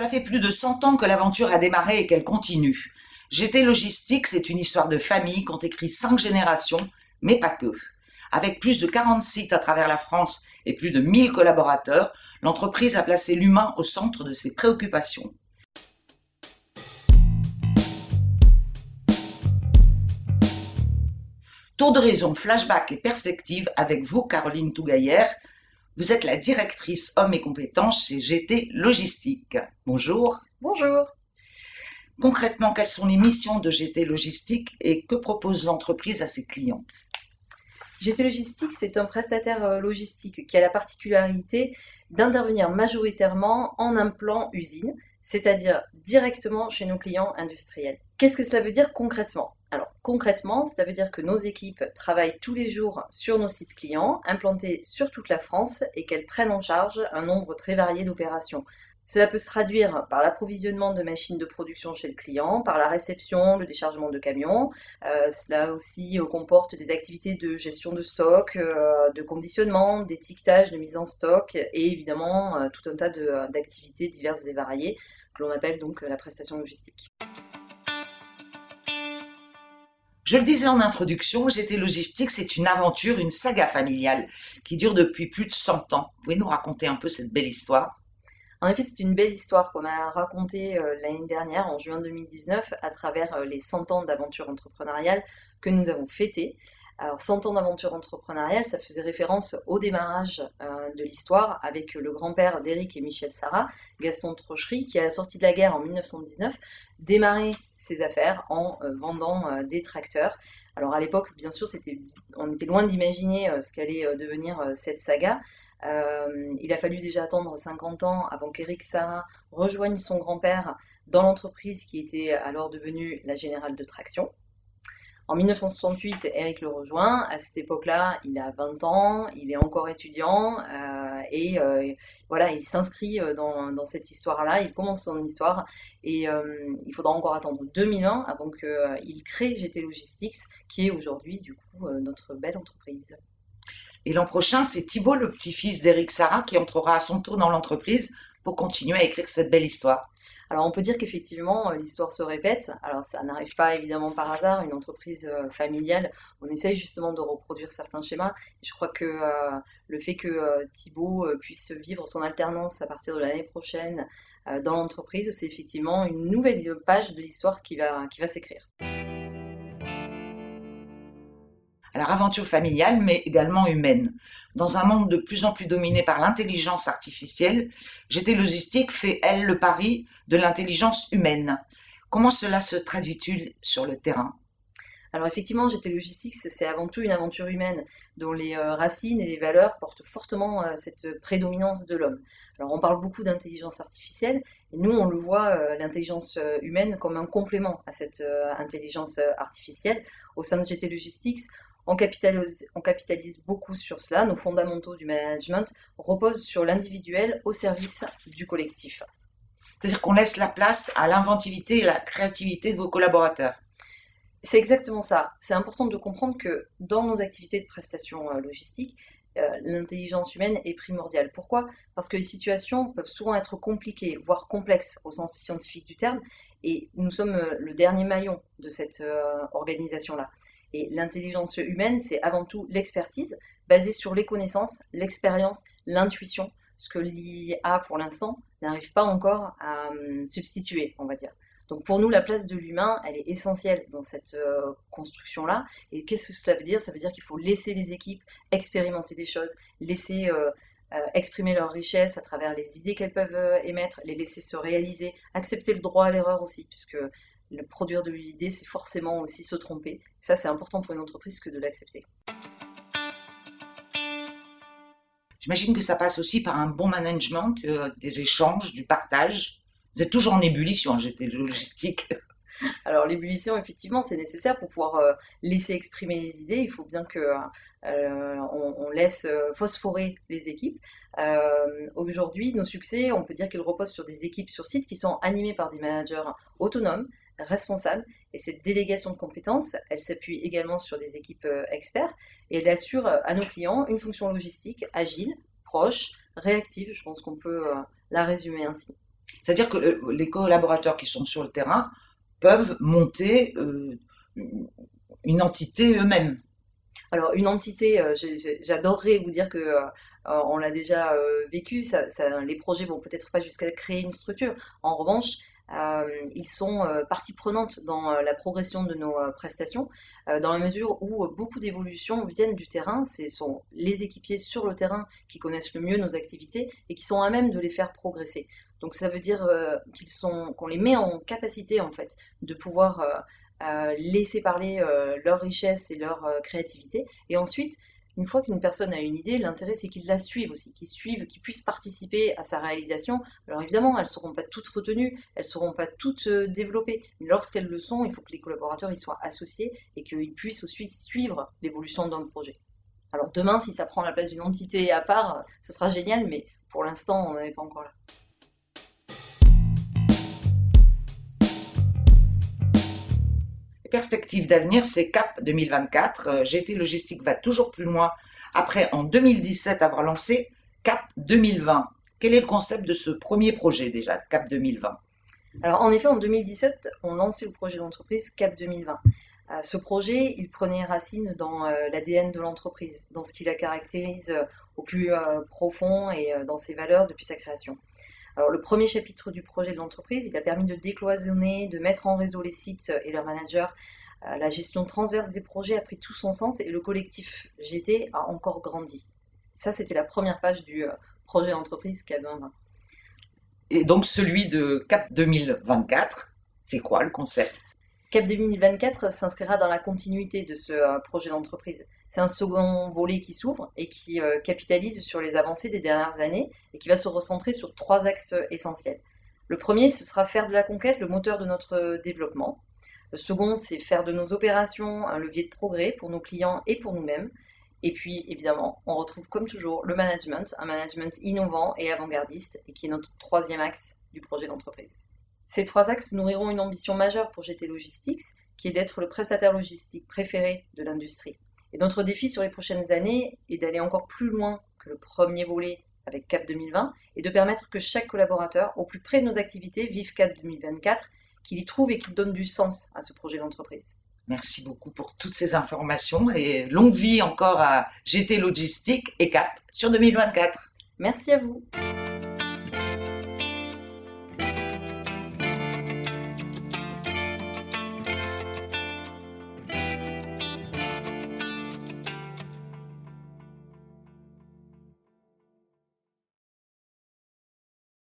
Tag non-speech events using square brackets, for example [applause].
Cela fait plus de 100 ans que l'aventure a démarré et qu'elle continue. GT Logistique, c'est une histoire de famille qu'ont écrit cinq générations, mais pas que. Avec plus de 40 sites à travers la France et plus de 1000 collaborateurs, l'entreprise a placé l'humain au centre de ses préoccupations. Tour de raison, flashback et perspective avec vous, Caroline Tougaillère. Vous êtes la directrice hommes et compétences chez GT Logistique. Bonjour. Bonjour. Concrètement, quelles sont les missions de GT Logistique et que propose l'entreprise à ses clients? GT Logistique, c'est un prestataire euh, logistique qui a la particularité d'intervenir majoritairement en un plan usine, c'est-à-dire directement chez nos clients industriels. Qu'est-ce que cela veut dire concrètement? Alors concrètement, cela veut dire que nos équipes travaillent tous les jours sur nos sites clients, implantés sur toute la France, et qu'elles prennent en charge un nombre très varié d'opérations. Cela peut se traduire par l'approvisionnement de machines de production chez le client, par la réception, le déchargement de camions. Euh, cela aussi euh, comporte des activités de gestion de stock, euh, de conditionnement, d'étiquetage, de mise en stock et évidemment tout un tas d'activités diverses et variées que l'on appelle donc la prestation logistique. Je le disais en introduction, GT Logistique, c'est une aventure, une saga familiale qui dure depuis plus de 100 ans. Vous pouvez nous raconter un peu cette belle histoire? En effet, c'est une belle histoire qu'on a racontée euh, l'année dernière, en juin 2019, à travers euh, les 100 ans d'aventure entrepreneuriale que nous avons fêté. Alors, 100 ans d'aventure entrepreneuriale, ça faisait référence au démarrage euh, de l'histoire avec le grand-père d'Éric et Michel Sarah, Gaston Trochery, qui, à la sortie de la guerre en 1919, démarrait ses affaires en vendant des tracteurs. Alors, à l'époque, bien sûr, on était loin d'imaginer ce qu'allait devenir cette saga. Euh, il a fallu déjà attendre 50 ans avant qu'Eric Sarah rejoigne son grand-père dans l'entreprise qui était alors devenue la Générale de Traction. En 1968, Eric le rejoint. À cette époque-là, il a 20 ans, il est encore étudiant euh, et euh, voilà, il s'inscrit dans, dans, cette histoire-là. Il commence son histoire et il faudra encore attendre 2001 avant qu'il crée GT Logistics, qui est aujourd'hui du coup notre belle entreprise. Et l'an prochain, c'est Thibault, le petit-fils d'Éric Sarah, qui entrera à son tour dans l'entreprise pour continuer à écrire cette belle histoire. Alors on peut dire qu'effectivement euh, l'histoire se répète. Alors ça n'arrive pas évidemment par hasard. Une entreprise euh, familiale, on essaye justement de reproduire certains schémas. Je crois que euh, le fait que Thibault puisse vivre son alternance à partir de l'année prochaine dans l'entreprise, c'est effectivement une nouvelle page de l'histoire qui va, qui va s'écrire. Alors aventure familiale, mais également humaine. Dans un monde de plus en plus dominé par l'intelligence artificielle, GT Logistique fait, elle, le pari de l'intelligence humaine. Comment cela se traduit-il sur le terrain? Alors effectivement, GT Logistics, c'est avant tout une aventure humaine dont les euh, racines et les valeurs portent fortement euh, cette prédominance de l'homme. Alors on parle beaucoup d'intelligence artificielle, et nous on le voit, euh, l'intelligence humaine comme un complément à cette intelligence artificielle. Au sein de GT Logistics, on capitalise, beaucoup sur cela. Nos fondamentaux du management reposent sur l'individuel au service du collectif. C'est-à-dire qu'on laisse la place à l'inventivité et la créativité de vos collaborateurs. C'est exactement ça. C'est important de comprendre que dans nos activités de prestation euh, logistique, euh, l'intelligence humaine est primordiale. Pourquoi? Parce que les situations peuvent souvent être compliquées, voire complexes au sens scientifique du terme, et nous sommes euh, le dernier maillon de cette organisation-là. Et l'intelligence humaine, c'est avant tout l'expertise basée sur les connaissances, l'expérience, l'intuition, ce que l'IA pour l'instant n'arrive pas encore à hum, substituer, on va dire. Donc pour nous, la place de l'humain, elle est essentielle dans cette euh, construction-là. Et qu'est-ce que cela veut dire? Ça veut dire qu'il faut laisser les équipes expérimenter des choses, laisser euh, euh, exprimer leurs richesses à travers les idées qu'elles peuvent émettre, les laisser se réaliser, accepter le droit à l'erreur aussi, puisque le produire de l'idée, c'est forcément aussi se tromper. Ça, c'est important pour une entreprise que de l'accepter. J'imagine que ça passe aussi par un bon management, euh, des échanges, du partage. Vous êtes toujours en ébullition, j'étais logistique. [laughs] Alors l'ébullition, effectivement, c'est nécessaire pour pouvoir euh, laisser exprimer les idées. Il faut bien que euh, on, laisse phosphorer les équipes. Aujourd'hui, nos succès, on peut dire qu'ils reposent sur des équipes sur site qui sont animées par des managers autonomes, responsable. Et cette délégation de compétences, elle s'appuie également sur des équipes euh, experts et elle assure euh, à nos clients une fonction logistique agile, proche, réactive. Je pense qu'on peut euh, la résumer ainsi. C'est-à-dire que les collaborateurs qui sont sur le terrain peuvent monter euh, une entité eux-mêmes. Alors une entité, j'adorerais vous dire que on l'a déjà vécu. Ça, les projets vont peut-être pas jusqu'à créer une structure. En revanche, ils sont partie prenante dans la progression de nos prestations, dans la mesure où beaucoup d'évolutions viennent du terrain. Ce sont les équipiers sur le terrain qui connaissent le mieux nos activités et qui sont à même de les faire progresser. Donc ça veut dire euh, qu'ils sont, qu'on les met en capacité en fait de pouvoir euh, euh, laisser parler leur richesse et leur créativité. Et ensuite, une fois qu'une personne a une idée, l'intérêt c'est qu'ils la suivent aussi, qu'ils suivent, qu'ils puissent participer à sa réalisation. Alors évidemment, elles ne seront pas toutes retenues, elles ne seront pas toutes développées, mais lorsqu'elles le sont, il faut que les collaborateurs y soient associés et qu'ils puissent aussi suivre l'évolution d'un projet. Alors demain, si ça prend la place d'une entité à part, ce sera génial, mais pour l'instant, on n'en est pas encore là. Perspective d'avenir, c'est CAP 2024. GT Logistique va toujours plus loin après, en 2017, avoir lancé CAP 2020. Quel est le concept de ce premier projet déjà, CAP 2020 Alors en effet, en 2017, on lançait le projet d'entreprise CAP 2020. Euh, ce projet, il prenait racine dans euh, l'ADN de l'entreprise, dans ce qui la caractérise euh, au plus profond et dans ses valeurs depuis sa création. Alors, le premier chapitre du projet de l'entreprise, il a permis de décloisonner, de mettre en réseau les sites et leurs managers. Euh, la gestion transverse des projets a pris tout son sens et le collectif GT a encore grandi. Ça, c'était la première page du euh, projet d'entreprise 2020. Et donc, celui de CAP 2024, c'est quoi le concept? Cap 2024 s'inscrira dans la continuité de ce euh, projet d'entreprise. C'est un second volet qui s'ouvre et qui euh, capitalise sur les avancées des dernières années et qui va se recentrer sur trois axes essentiels. Le premier, ce sera faire de la conquête le moteur de notre développement. Le second, c'est faire de nos opérations un levier de progrès pour nos clients et pour nous-mêmes. Et puis, évidemment, on retrouve comme toujours le management, un management innovant et avant-gardiste, et qui est notre troisième axe du projet d'entreprise. Ces trois axes nourriront une ambition majeure pour GT Logistics, qui est d'être le prestataire logistique préféré de l'industrie. Et notre défi sur les prochaines années est d'aller encore plus loin que le premier volet avec CAP 2020 et de permettre que chaque collaborateur, au plus près de nos activités, vive CAP 2024, qu'il y trouve et qu'il donne du sens à ce projet d'entreprise. Merci beaucoup pour toutes ces informations et longue vie encore à GT Logistique et CAP sur 2024. Merci à vous.